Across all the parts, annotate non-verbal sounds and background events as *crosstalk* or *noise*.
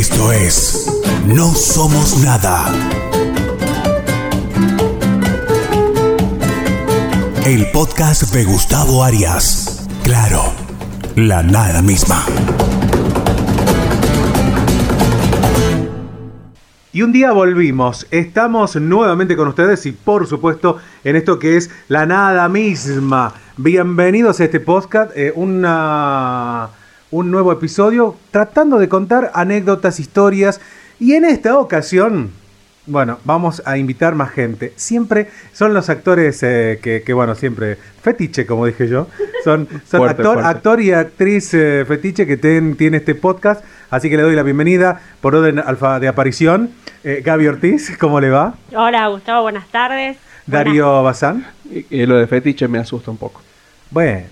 Esto es No Somos Nada. El podcast de Gustavo Arias. Claro, la nada misma. Y un día volvimos, estamos nuevamente con ustedes y por supuesto en esto que es la nada misma. Bienvenidos a este podcast, eh, una, un nuevo episodio tratando de contar anécdotas, historias y en esta ocasión, bueno, vamos a invitar más gente. Siempre son los actores eh, que, que, bueno, siempre fetiche, como dije yo, son, son Fuerte, actor, fuerte. actor y actriz eh, fetiche que ten- tiene este podcast. Así que le doy la bienvenida por orden alfa de aparición. Eh, Gaby Ortiz, ¿cómo le va? Hola Gustavo, buenas tardes. Darío Bazán. Y, y lo de fetiche me asusta un poco. Bueno,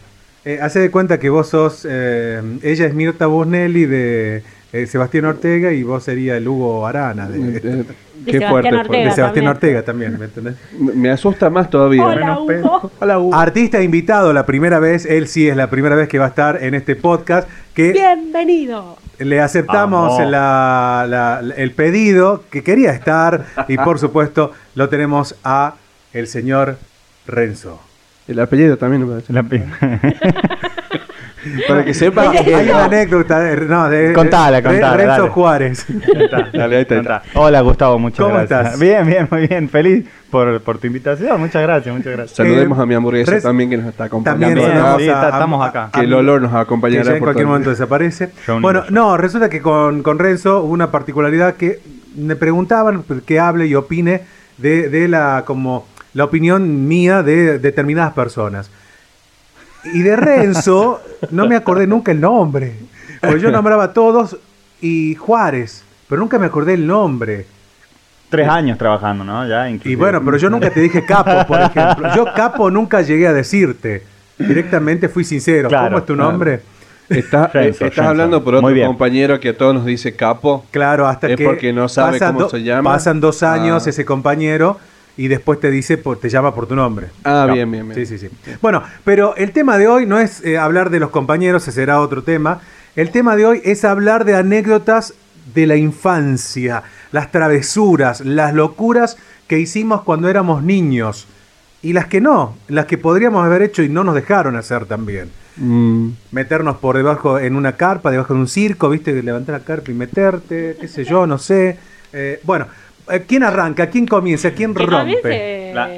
eh, hace de cuenta que vos sos. eh, ella es Mirta Busnelli de eh, Sebastián Ortega y vos sería el Hugo Arana de, de Qué *laughs* Sebastián fuerte. Ortega. fuerte. Sebastián también. Ortega también, ¿me entendés? Me me asusta más todavía. Hola Menos Hugo. pedo. Hola, Hugo. Artista invitado la primera vez, él sí es la primera vez que va a estar en este podcast. Que Bienvenido. Le aceptamos Vamos. la- la- el pedido que quería estar y por *laughs* supuesto lo tenemos a el señor Renzo. El apellido también me parece. La pi- Para que sepa. Hay una anécdota de, no, de Contala, contala, Renzo dale. Juárez. *laughs* Dale, ahí está. Hola Gustavo, muchas ¿Cómo gracias. estás? Bien, bien, muy bien. Feliz por, por tu invitación. Muchas gracias, muchas gracias. Saludemos Eh, a mi hamburguesa res- también que nos está acompañando. También acá, sí, está- estamos acá. que el olor nos acompañará que ya en por cualquier todo el- momento desaparece. Bueno, no, resulta que con, con Renzo hubo una particularidad que me preguntaban que hable y opine de, de la como la opinión mía de determinadas personas. Y de Renzo no me acordé nunca el nombre. Porque yo nombraba a todos y Juárez, pero nunca me acordé el nombre. Tres años trabajando, ¿no? Ya, Y bueno, pero yo nunca te dije capo, por ejemplo. Yo capo nunca llegué a decirte. Directamente fui sincero. Claro, ¿Cómo es tu claro. nombre? Está- Renzo, eh, estás Renzo. hablando por otro compañero que a todos nos dice capo. Claro, hasta Es que porque no sabe pasan cómo se llama. Pasan dos años Ah. ese compañero y después te dice, te llama por tu nombre. Ah, No. bien, bien, bien. Sí, sí, sí. Bueno, pero el tema de hoy no es eh, hablar de los compañeros, ese será otro tema. El tema de hoy es hablar de anécdotas de la infancia, las travesuras, las locuras que hicimos cuando éramos niños y las que no, las que podríamos haber hecho y no nos dejaron hacer también Mm, meternos por debajo en una carpa, debajo de un circo, viste, levantar la carpa y meterte, qué sé yo, no sé. Eh, bueno, ¿quién arranca? ¿Quién comienza? ¿Quién Que rompe? La-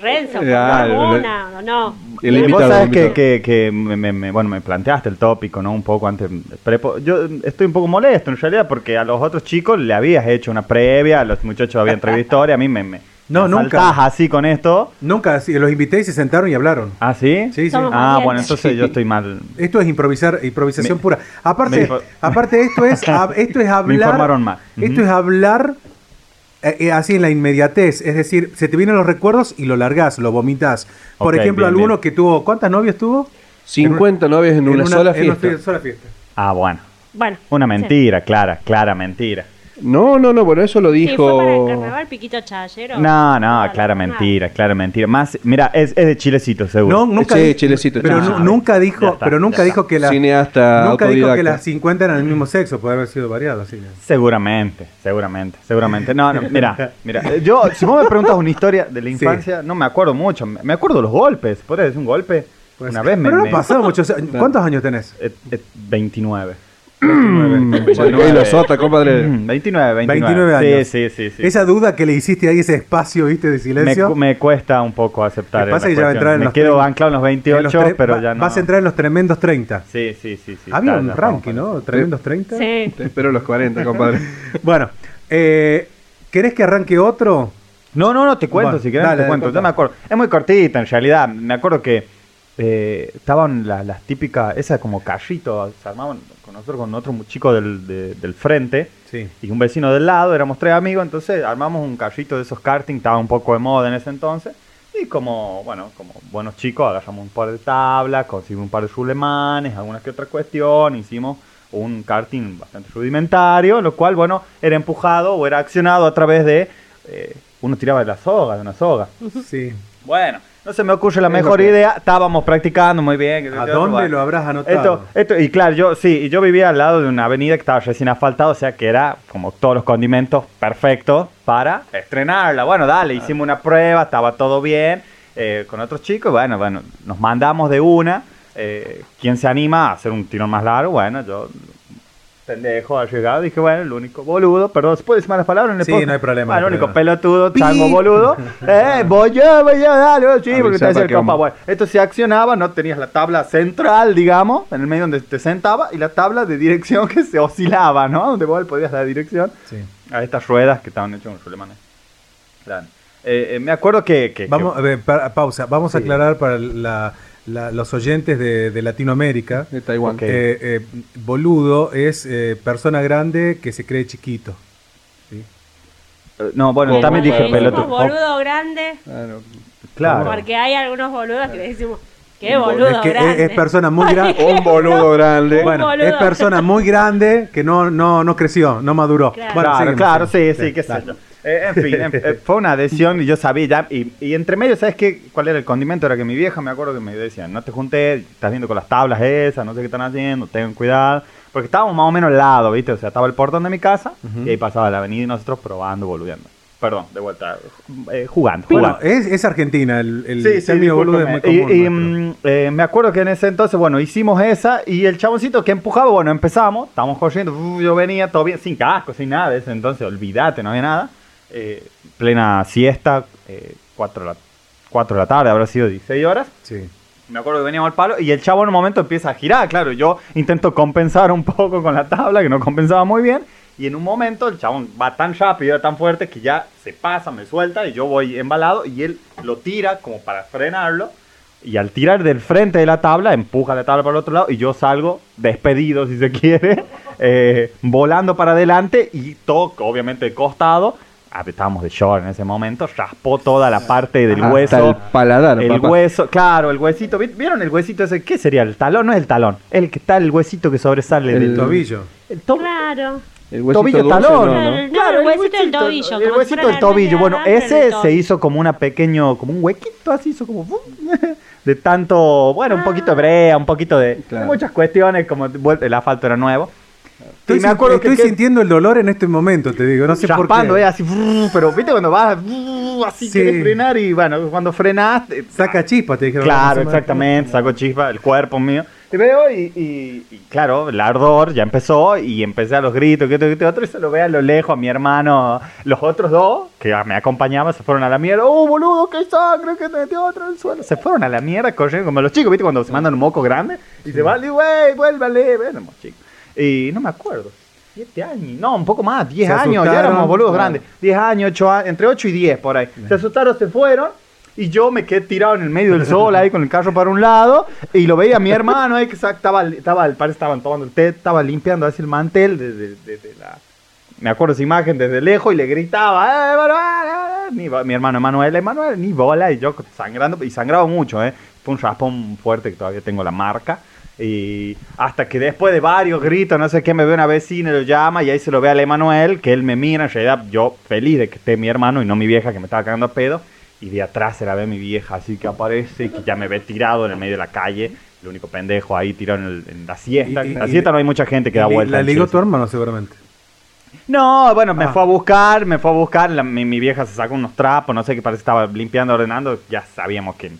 Renzo, una, o no. el Eh, invitado, Vos sabés el que, invitado. que, que me, me- me- bueno, me planteaste el tópico, ¿no? Un poco antes. prepo- Yo estoy un poco molesto en realidad porque a los otros chicos le habías hecho una previa, a los muchachos habían traído *laughs* historia, a mí me, me, No, me nunca. así con esto. Nunca, sí, los invité y se sentaron y hablaron. ¿Ah, sí? Sí, sí. Somos Ah, bueno, entonces yo estoy mal. Esto es improvisar, improvisación Me- pura. Aparte, me- aparte esto es, *laughs* esto es hablar. informaron mal. Esto es hablar eh, eh, así en la inmediatez. Es decir, se te vienen los recuerdos y lo largás, lo vomitas. Por ejemplo, bien, alguno bien. que tuvo, ¿cuántas novias tuvo? 50 novias en una, sola en una fiesta. sola fiesta. Ah, bueno. Bueno. Una sí. mentira, clara, clara mentira. No, no, no, bueno, eso lo Sí, fue para el dijo. carnaval Piquito Chayero. No, no, Nada, clara mentira, clara mentira. Más, mira, es, es de chilecito, seguro. No, nunca Sí, Chilecito, pero Chilecito. nu- nunca dijo, está, pero nunca dijo que la Cineasta nunca dijo que las 50 eran el mismo sexo, puede haber sido variado así. Seguramente, seguramente, seguramente. No, no, mira, mira. eh, Yo, si vos me preguntas una historia de la infancia, no me acuerdo mucho. Me me acuerdo los golpes. ¿Podés decir un golpe? Pues, una vez me. pero no me- ha pasado muchos años. ¿Cuántos años tenés? eh, eh, 29. Y los otros, compadre. Mm, 29, 29. 29 años. Sí, sí, sí. sí. Esa duda que le hiciste ahí, ese espacio, viste, de me, silencio. cu- me cuesta un poco aceptar. Me pasa que ya va a entrar en Me los quedo anclado en los En 28, los tre- pero va- ya no. Vas a entrar en los tremendos 30. Sí, sí, sí. sí Había está, un ranking, ¿no? Tremendos 30. Sí. Te espero los 40, compadre. *laughs* Bueno, eh, ¿querés que arranque otro? No, no, no, te cuento, Bueno, si querés dale, te cuento. Yo me acuerdo. Es muy cortita en realidad. Me acuerdo que eh, estaban la- las típicas, esas como carritos, se armaban con nosotros, con otro chico del, de- del frente Sí. y un vecino del lado, éramos tres amigos, entonces armamos un carrito de esos karting, estaba un poco de moda en ese entonces. Y como, bueno, como buenos chicos, agarramos un par de tablas, conseguimos un par de sulemanes, alguna que otra cuestión, hicimos un karting bastante rudimentario, lo cual, bueno, era empujado o era accionado a través de... eh, uno tiraba de la soga, de una soga. Sí. Bueno, No se me ocurre la Es mejor idea. Estábamos practicando muy bien. ¿A dónde lo habrás anotado? Esto, esto, y claro, yo sí, yo vivía al lado de una avenida que estaba recién asfaltada, o sea que era como todos los condimentos perfectos para estrenarla. Bueno, dale, hicimos una prueba, estaba todo bien eh, con otros chicos. Bueno, bueno, nos mandamos de una. Eh, ¿Quién se anima a hacer un tirón más largo? Bueno, yo, pendejo, arriesgado, dije, bueno, el único boludo, perdón, ¿se puede decir malas palabras Sí, no hay problema, no el único problema. pelotudo, chango boludo. *laughs* eh, voy yo, voy yo, dale, sí, porque te para el compa. Bueno, esto se accionaba, no tenías la tabla central, digamos, en el medio donde te sentaba, y la tabla de dirección *laughs* que se oscilaba, ¿no? Donde vos podías dar dirección Sí. a estas ruedas que estaban hechas con rulemanes. Claro. Eh, eh, me acuerdo que... que- Vamos, que- a ver, pa- pausa. Vamos a aclarar para la- la- los oyentes de, de Latinoamérica. De Taiwán. Ok. Eh, eh, boludo es eh, persona grande que se cree chiquito. ¿sí? eh, no, bueno, también dije pelotudo. boludo grande, Claro. Claro. porque hay algunos boludos que le decimos, qué boludo. es que es, grande. es persona muy grande. *laughs* Un boludo grande. Bueno, boludo. es persona muy grande que no, no, no creció, no maduró. Claro. Bueno, claro, claro, sí, seguimos. sí, qué sé yo. Eh, en fin, en- eh, fue una adhesión y yo sabía ya. Y, y entre medio, ¿sabes qué? ¿Cuál era el condimento? Era que mi vieja, me acuerdo que me decía, no te juntes, estás viendo con las tablas esas, no sé qué están haciendo, ten cuidado. Porque estábamos más o menos al lado, ¿viste? O sea, estaba el portón de mi casa y ahí pasaba la avenida y nosotros probando, boludeando. Perdón, de vuelta, eh, jugando, Bueno, jugando. es, es Argentina, el, el Sí, sí, boludo es muy común. Y, y, nuestro. mm, eh, me acuerdo que en ese entonces, bueno, hicimos esa y el chaboncito que empujaba, bueno, empezamos, estábamos corriendo, uh, yo venía todo bien, sin casco, sin nada, de ese entonces, olvídate, no había nada. Eh, plena siesta, 4 de, la- cuatro de la tarde, habrá sido 16 horas. Sí. Me acuerdo que veníamos al palo y el chavo en un momento empieza a girar, claro, yo intento compensar un poco con la tabla, que no compensaba muy bien, y en un momento el chabón va tan rápido, tan fuerte, que ya se pasa, me suelta y yo voy embalado y él lo tira como para frenarlo, y al tirar del frente de la tabla, empuja la tabla para el otro lado y yo salgo despedido, si se quiere, *laughs* eh, volando para adelante y toco, obviamente, de costado. Ah, Estábamos de short en ese momento, raspó toda la parte del Hasta hueso. el paladar, El papá. hueso, claro, el huesito. ¿vi- ¿Vieron el huesito ese? ¿Qué sería? ¿El talón? No es el talón. El que está el huesito que sobresale El El del tobillo. el to- Claro. El huesito Tobillo, dulce, talón. no, Claro, ¿no? el- Claro, el huesito del tobillo, El huesito del tobillo. Bueno, ese se hizo como una pequeño, como un huequito así, hizo como *laughs* de tanto, bueno, un poquito de brea, un poquito de, Claro. muchas cuestiones, como el asfalto era nuevo. Estoy, me acuerdo estoy que, sintiendo el dolor en este momento, te digo. No sé por raspando, qué. eh, así, pero viste cuando vas así Sí. frenar y bueno, cuando frenas eh, Saca chispas, te dijeron. Claro, exactamente, saco chispa, el cuerpo mío. Y veo y, y- y, claro, el ardor ya empezó y empecé a los gritos, que esto, que otro, y se lo ve a lo lejos a mi hermano. Los otros dos, que me acompañaban, se fueron a la mierda. ¡Oh, boludo, qué sangre, que te metió otro en el suelo! Se fueron a la mierda, corriendo como los chicos, ¿viste? Cuando se mandan un moco grande y se van, y güey, vuélvale, bueno, chicos. Y no me acuerdo. ¿Siete años? No, un poco más, diez Se años, ya éramos boludos grandes. 10 años, ocho años, entre 8 y 10 por ahí. Se asustaron, se fueron. Y yo me quedé tirado en el medio del sol ahí con el carro para un lado. Y lo veía a mi hermano ahí que estaba, estaba, parece estaban tomando el té, estaba limpiando así el mantel desde, desde la. Me acuerdo esa imagen desde lejos y le gritaba, ¡eh, Manuel! eh!". Ni mi hermano Emanuel, Emanuel, ni bola. Y yo sangrando, y sangraba mucho, ¿eh? Fue un raspón fuerte que todavía tengo la marca. Y hasta que después de varios gritos, no sé qué, me ve una vecina y lo llama y ahí se lo ve al Emanuel, que él me mira, en realidad yo feliz de que esté mi hermano y no mi vieja que me estaba cagando a pedo. Y de atrás se la ve mi vieja, así que aparece y que ya me ve tirado en el medio de la calle. El único pendejo ahí tirado en, el- en la siesta. En la siesta no hay mucha gente que da vuelta. La ligó tu hermano, seguramente. No, bueno, me Ah. fue a buscar, me fue a buscar. la- mi, mi vieja se sacó unos trapos, no sé qué parece que estaba limpiando, ordenando. Ya sabíamos que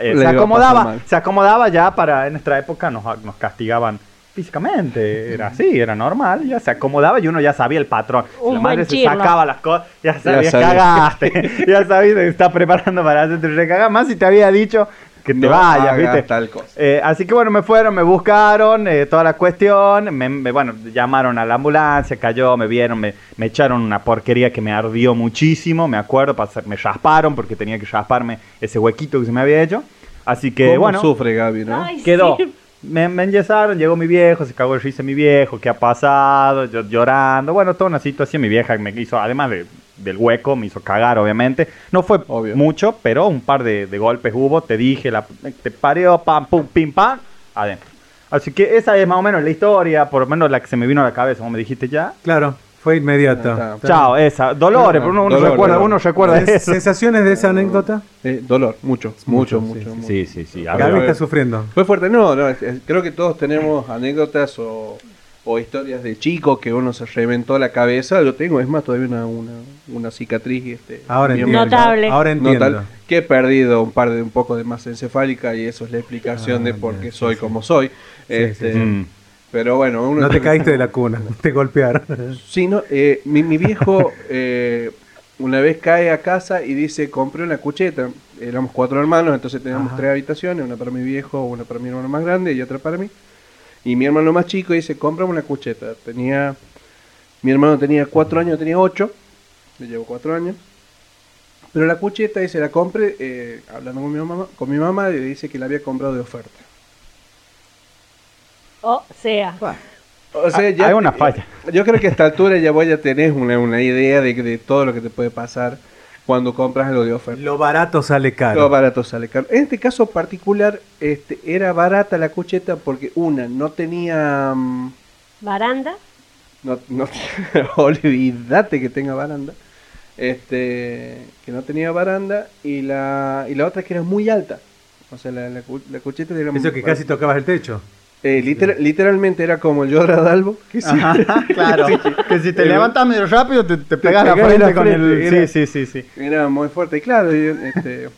eh, se acomodaba, se acomodaba ya para en nuestra época nos, nos castigaban físicamente. Era así, era normal, ya se acomodaba y uno ya sabía el patrón. Si Un la madre se chirlo. sacaba las cosas, ya sabías, sabía. cagaste. *laughs* ya sabías que está preparando para hacerte recagar. Más si te había dicho que te No vayas, hagas ¿viste? tal cosa. Eh, así que bueno, me fueron, me buscaron, eh, toda la cuestión, me, me- bueno, llamaron a la ambulancia, cayó, me vieron, me, me echaron una porquería que me ardió muchísimo, me acuerdo, me rasparon porque tenía que rasparme ese huequito que se me había hecho. Así que ¿Cómo bueno, sufre Gaby, no? Ay, quedó. sí. Me, me enyesaron, llegó mi viejo, se cagó el risa mi viejo, ¿qué ha pasado? Yo llorando, bueno, toda una situación. Mi vieja me hizo, además de- del hueco, me hizo cagar, obviamente. No fue Obvio. mucho, pero un par de, de golpes hubo. Te dije, la, te pareó, pam, pum, pim, pam, adentro. Así que esa es más o menos la historia, por lo menos la que se me vino a la cabeza, como me dijiste ya. Claro. Fue inmediata. Chao, esa. Dolores, pero uno, uno Dolor, recuerda, dolor. uno recuerda eso. ¿Sensaciones de esa anécdota? eh, dolor, mucho, mucho, mucho. mucho. Sí, sí, sí. a ver. está sufriendo. Fue fuerte, no, no, creo que todos tenemos anécdotas o, o historias de chico que uno se reventó la cabeza. Yo tengo, es más, todavía una, una, una cicatriz. Este, Ahora entiendo. Notable. Ahora entiendo. Que he perdido un par de un poco de masa encefálica y eso es la explicación Ah, de por qué sí, soy sí. como soy. Sí, Este, sí, sí. Mm. Pero bueno, uno No te caíste de la cuna, *laughs* te golpearon. Sí, no, eh, mi, mi viejo eh, una vez cae a casa y dice, compré una cucheta. Éramos cuatro hermanos, entonces teníamos Ajá. tres habitaciones, una para mi viejo, una para mi hermano más grande y otra para mí. Y mi hermano más chico dice, comprame una cucheta. Tenía, mi hermano tenía cuatro años, tenía ocho, le llevo cuatro años. Pero la cucheta, dice, la compré, eh, hablando con mi mamá, con mi mamá, le dice que la había comprado de oferta. O sea, O sea, Ah, hay una falla. Yo creo que a esta altura ya voy a tener una, una idea de, de todo lo que te puede pasar cuando compras algo de oferta. Lo barato sale Lo caro. barato sale caro. En este caso particular, este, era barata la cucheta porque una, no tenía... mm, baranda. No, no, *laughs* olvídate que tenga baranda. Este, que no tenía baranda y la, y la otra que era muy alta. O sea, la, la, cu- la cucheta era Eso que casi tocabas el techo. Eh, liter- literalmente era como el Yoda Dalbo. Que sí. *laughs* claro. que si te Eh, levantas medio rápido te, te pegas la frente la con el. era- Sí, sí, sí, sí. Era muy fuerte, y claro. Y, este,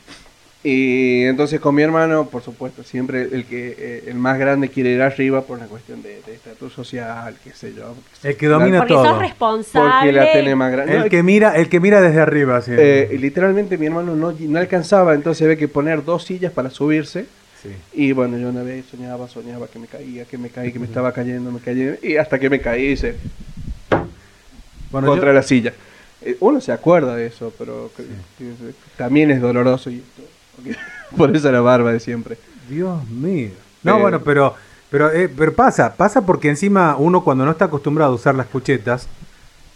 y entonces con mi hermano, por supuesto, siempre el que eh, el más grande quiere ir arriba por una cuestión de de estatus social, qué sé yo. El que domina Porque todo. sos responsable. Porque la tiene más grande. No, El que mira, el que mira desde arriba, sí. eh, literalmente mi hermano no, no alcanzaba, entonces había que poner dos sillas para subirse. Sí. Y bueno, yo una vez soñaba, soñaba que me caía, que me caía, que me estaba cayendo, me caía. Y hasta que me caí, Bueno, contra yo- la silla. Eh, Uno se acuerda de eso, pero también es doloroso. Y *laughs* por eso la barba de siempre. Dios mío. No, Eh, bueno, pero pero eh, pero pasa, pasa porque encima uno cuando no está acostumbrado a usar las cuchetas,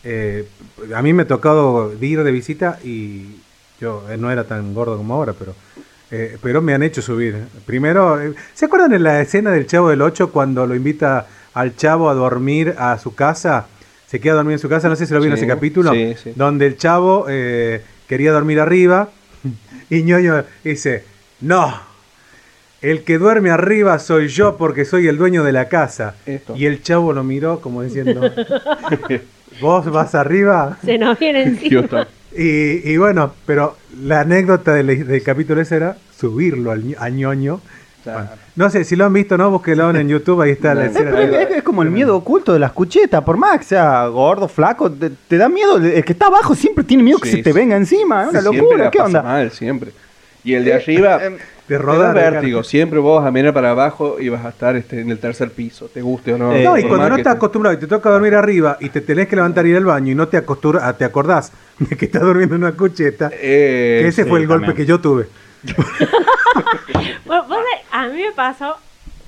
eh, a mí me ha tocado ir de visita y yo eh, no era tan gordo como ahora, pero eh, pero me han hecho subir. Primero, eh, ¿se acuerdan en la escena del Chavo del 8 cuando lo invita al Chavo a dormir a su casa? Se queda a dormir en su casa, no sé si lo vieron Sí, ese capítulo, sí, sí. donde el Chavo eh, quería dormir arriba y ñoño dice, no, el que duerme arriba soy yo porque soy el dueño de la casa. Esto. Y el chavo lo miró como diciendo, *laughs* vos vas arriba. Se nos *laughs* viene encima. Y, y bueno, pero la anécdota del, del capítulo ese era subirlo al a ñoño. Claro. Bueno, no sé, si lo han visto, no, búsquenlo en YouTube, ahí está la escena. Es, es como el miedo oculto de las cuchetas, por más que sea gordo, flaco, te, te da miedo. El que está abajo siempre tiene miedo que Sí, se te venga encima. Es una locura, ¿qué pasa onda? mal, siempre. Y el de arriba, eh, De te rodar. da vértigo. Siempre vos a mirar para abajo y vas a estar este, en el tercer piso, te guste o no. Eh, No, y por cuando no estás te- acostumbrado y te toca dormir arriba y te tenés que levantar y ir al baño y no te, acostumbra- ah, te acordás *laughs* de que estás durmiendo en una cucheta, Eh, que ese sí, fue el golpe también. que yo tuve. Bueno, vos sabés, a mí me pasó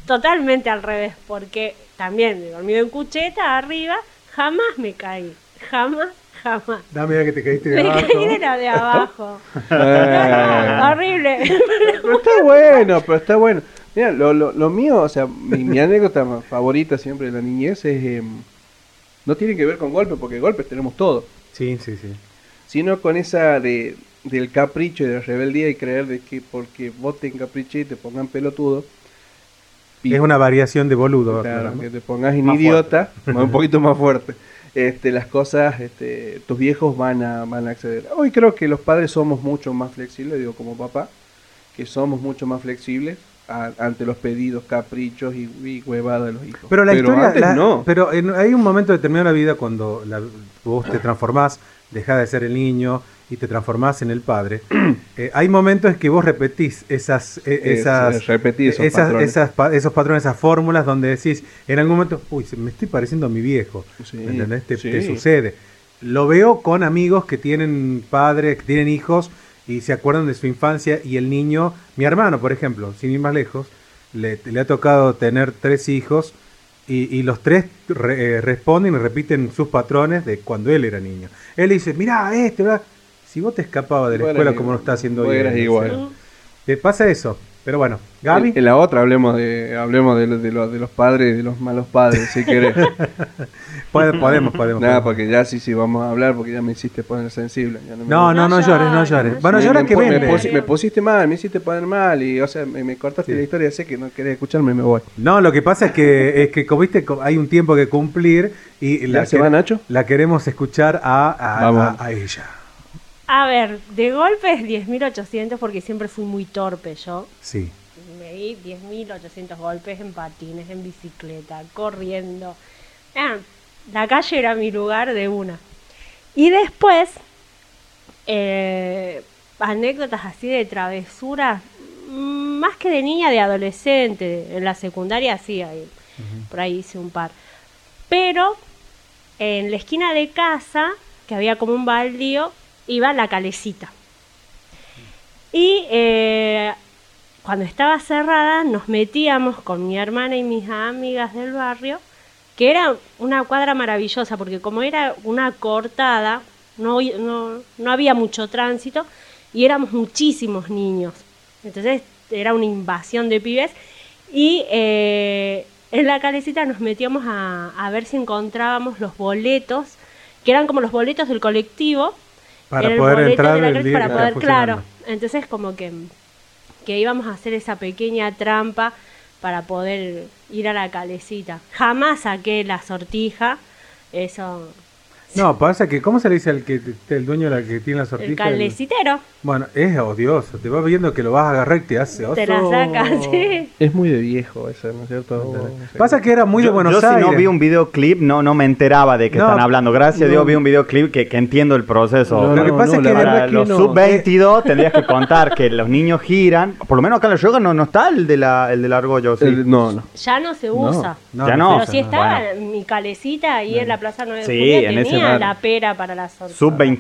totalmente al revés, porque también he dormido en cucheta arriba, jamás me caí. Jamás, Da mira que te caíste de Me abajo. caí de la de abajo. *laughs* Eh. Horrible. Pero está bueno, pero está bueno. Mira, lo, lo, lo mío, o sea, mi, mi anécdota favorita siempre de la niñez es. em, no tiene que ver con golpes, porque golpes tenemos todos. Sí, sí, sí. Sino con esa de, del capricho y de la rebeldía y creer de que porque vos te encapriché y te pongan pelotudo. Es una variación de boludo. Claro, que te pongas en idiota, más- *laughs* un poquito más fuerte. *laughs* Este, las cosas, este, tus viejos van a, van a acceder. Hoy creo que los padres somos mucho más flexibles, digo como papá, que somos mucho más flexibles a- ante los pedidos, caprichos y, y huevadas de los hijos. Pero la historia, antes la- no. pero en- hay un momento determinado en la vida cuando la- vos te transformás, dejás de ser el niño y te transformás en el padre. *clears throat* Eh, hay momentos en que vos repetís esas, eh, Es- esas, es esos esas- patrones. esas pa- esos patrones, esas fórmulas donde decís, en algún momento, uy, me estoy pareciendo a mi viejo. Sí, ¿me entendés? Te, sí. te sucede. Lo veo con amigos que tienen padres, que tienen hijos y se acuerdan de su infancia y el niño, mi hermano, por ejemplo, sin ir más lejos, le, le ha tocado tener tres hijos y, y los tres re- eh, responden y repiten sus patrones de cuando él era niño. Él dice, mirá, este, ¿verdad? Si vos te escapabas de la escuela como lo está haciendo hoy. eras igual. ¿Te pasa eso? Pero bueno, Gaby. En, en la otra hablemos de hablemos de, lo- de, los, de los padres y de los malos padres, si querés. *laughs* Puede- podemos, *laughs* podemos. Nada, podemos. porque ya sí, sí, vamos a hablar porque ya me hiciste poner sensible. ya me- No, no, no No llores, no llores, llores. no Bueno, llora que pu- me vende. pusi- me pusiste mal, me hiciste poner mal y, o sea, me, me cortaste Sí. la historia, sé que no querés escucharme y me voy. No, lo que pasa es que, es que como viste, hay un tiempo que cumplir y ¿Ya se va, Nacho? la queremos escuchar a, a- Vamos. a- a ella. A ver, de golpe es 10.800 porque siempre fui muy torpe yo. Sí. Me di 10.800 golpes en patines, en bicicleta, corriendo. Ah, la calle era mi lugar de una. Y después, eh, anécdotas así de travesura, mm, más que de niña, de adolescente. En la secundaria sí, ahí, por ahí hice un par. Pero en la esquina de casa, que había como un baldío, iba la calecita. Y eh, cuando estaba cerrada nos metíamos con mi hermana y mis amigas del barrio, que era una cuadra maravillosa, porque como era una cortada, no, no, no había mucho tránsito y éramos muchísimos niños. Entonces era una invasión de pibes y eh, en la calecita nos metíamos a, a ver si encontrábamos los boletos, que eran como los boletos del colectivo, Para el poder entrar de la el calle día para que poder, está claro. Entonces como que, que íbamos a hacer esa pequeña trampa para poder ir a la calecita. Jamás saqué la sortija, eso, No, pasa que, ¿cómo se le dice al que el dueño de la que tiene la el sortija? calecitero, Bueno, es odioso. Te va viendo que lo vas a agarrar y te hace te la oso. saca, *laughs* sí. Es muy de viejo eso, ¿no es cierto? Pasa que era muy de yo, Buenos yo si Aires. no vi un videoclip, no, no me enteraba de que No, están hablando. Gracias a no. Dios vi un videoclip que, que entiendo el proceso. No, Lo que pasa no, es que la de Para que los no. sub-22 *laughs* tendrías que contar que los niños giran. Por lo menos acá en la yoga no, no está el de la, el del argollo. ¿sí? El- no, no. Ya no se usa. No, Ya no. Pero si estaba Bueno. mi calecita ahí en la Plaza 9 de Sí, en ese la pera para la sortija. Sub-20,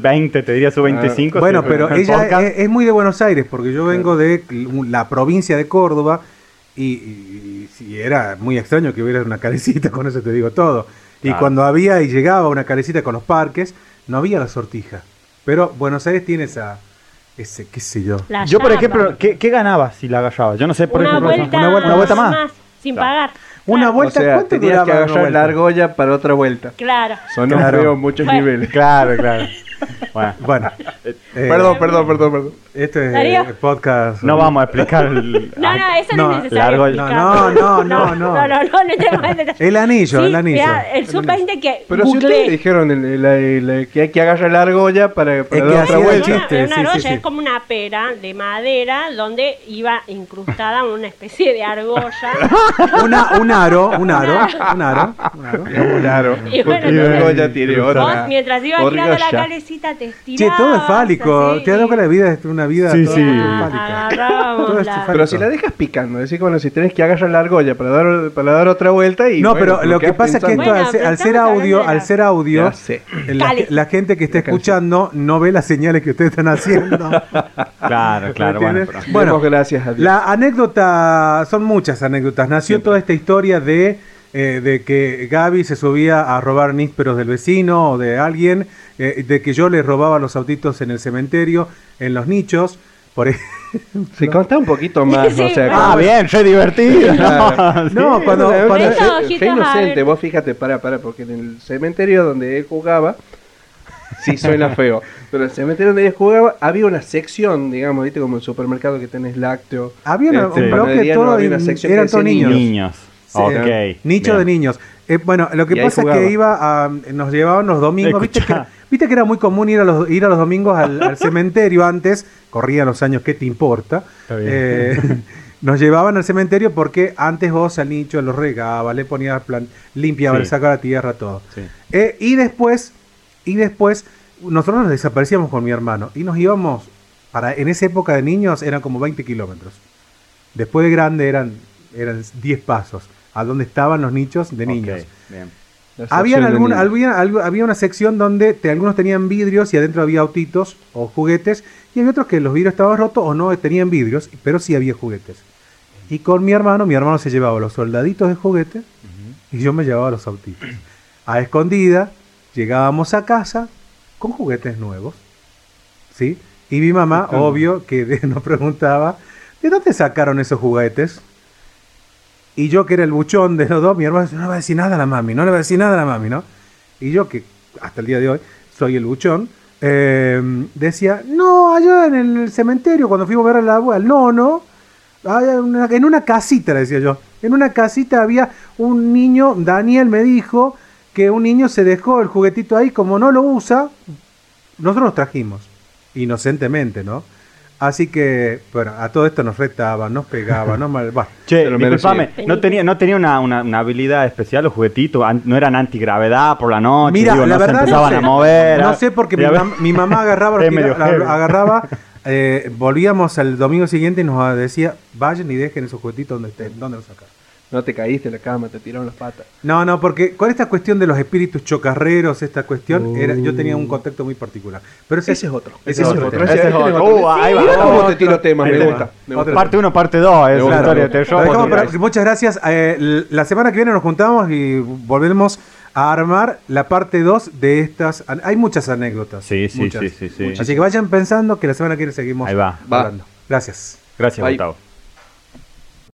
20, te diría sub-25. Bueno, sí, pero el ella es, es muy de Buenos Aires, porque yo vengo de la provincia de Córdoba y, y- y era muy extraño que hubiera una calecita, *laughs* con eso te digo todo. Y Claro. cuando había y llegaba una calecita con los parques, no había la sortija. Pero Buenos Aires tiene esa, ese, qué sé yo. La Yo, por llama. ejemplo, ¿qué, qué ganaba si la agarraba? Yo no sé, por una ejemplo, vuelta, una vuelta- una vuelta más. sin Claro. pagar. Una vuelta, o sea, ¿cuánto tenías que agarrar la argolla para otra vuelta. Claro. Sonó Claro. muchos Bueno. niveles. Claro, claro. Bueno, Bueno, eh, Perdón, perdón, perdón, perdón. Este podcast. no vamos a explicar. el- No, no, eso No, no, es necesario. largo- explicarlo. no, no, no, no. No, no, no, no tenemos el detalle. El anillo, Sí, el anillo. el El sub-20 que Pero si ustedes dijeron el- el- el- el- que hay que agarrar la argolla para, para Es que dar otra el vuelta. Una- chiste, una sí, sí, argolla sí. es como una pera de madera donde iba incrustada una especie de argolla. *laughs* Una, un aro, un aro, un aro, un aro. Y bueno, argolla tiene Vos, otra. mientras girando la. Calecita, te estirabas. Che, todo es fálico. así, Te das que la vida es una vida Sí, toda sí. fálica. Todo es fálico. Pero si la dejas picando, decís, bueno, si tenés que agarrar la argolla para dar, para dar otra vuelta y... No, bueno, pero lo que pasa es que esto, pensando. Bueno, al, ser, al ser audio, al la- ser audio, la, gente que está escuchando no ve las señales que ustedes están haciendo. *laughs* Claro, claro. Bueno, Bueno, gracias a Dios. La anécdota, son muchas anécdotas. Nació Siempre. toda esta historia de, eh, de que Gaby se subía a robar nísperos del vecino o de alguien, eh, de que yo le robaba los autitos en el cementerio, en los nichos. Por ejemplo. *laughs* Se consta un poquito más, Sí, o sea... bueno. Ah, como- bien, re divertido. *laughs* Claro. No, cuando- Qué inocente, vos fíjate, para, para, porque en el cementerio donde él jugaba, sí suena feo, pero en el cementerio donde él jugaba había una sección, digamos, viste, como el supermercado que tenés lácteo. Había una- este, un bloque panadería, todo había una sección eran que niños. Niños. Sí, Ok. Nicho bien. de niños. Eh, bueno, lo que pasa es que iba a, nos llevaban los domingos. ¿Viste que, Escuchá. viste que era muy común ir a los, ir a los domingos al, al cementerio antes? Corrían los años, ¿qué te importa? Está bien. Eh, *laughs* nos llevaban al cementerio porque antes vos al nicho lo regaba, le ponías plan, limpiaba, Sí. le sacaba la tierra, todo. Sí. Eh, y después, y después, nosotros nos desaparecíamos con mi hermano y nos íbamos, para en esa época de niños eran como 20 kilómetros. Después de grande eran, eran 10 pasos, a donde estaban los nichos de niños. bien. La Habían algún, niños. había, una sección donde te- algunos tenían vidrios y adentro había autitos o juguetes, y había otros que los vidrios estaban rotos o no tenían vidrios, pero sí había juguetes. Y con mi hermano, mi hermano se llevaba los soldaditos de juguete y yo me llevaba los autitos. A escondida, llegábamos a casa con juguetes nuevos. ¿Sí? Y mi mamá, obvio, que *laughs* nos preguntaba, ¿de dónde sacaron esos juguetes? Y yo, que era el buchón de los dos, mi hermano, no le va a decir nada a la mami, no le va a decir nada a la mami, ¿no? Y yo, que hasta el día de hoy soy el buchón, eh, decía, no, allá en el cementerio, cuando fuimos a ver a la abuela, no, no, una, en una casita, decía yo, en una casita había un niño, Daniel me dijo que un niño se dejó el juguetito ahí, como no lo usa, nosotros nos trajimos, inocentemente, ¿no? Así que, bueno, a todo esto nos retaban, nos pegaban, nos mal... bah. *laughs* Che, disculpame. ¿no tenía, no tenía una, una- una habilidad especial los juguetitos? An- ¿No eran antigravedad por la noche? Mira, Digo, la no verdad se empezaban no a mover. No sé porque mi, mam- mi mamá agarraba, *laughs* tira- la- agarraba, *laughs* eh, volvíamos al domingo siguiente y nos decía, vayan y dejen esos juguetitos donde estén, donde los sacaron. No te caíste en la cama, te tiraron las patas. No, no, porque con esta cuestión de los espíritus chocarreros, esta cuestión, Uh. era, yo tenía un contexto muy particular. Pero ese, Ese es otro. Ese es otro. tema. Ese es Ese es otro. otro. Uh, ahí va. Mira cómo Otro. te tiro temas, me Ahí gusta. va. me gusta. Parte 1, parte 2, es una historia de terror. Otro. muchas gracias. Eh, la semana que viene nos juntamos y volvemos a armar la parte 2 de estas. Hay muchas anécdotas. Sí, sí, muchas. sí, sí, sí. Así que vayan pensando que la semana que viene seguimos Ahí va. Va. hablando. Gracias. Gracias, Bye. Gustavo.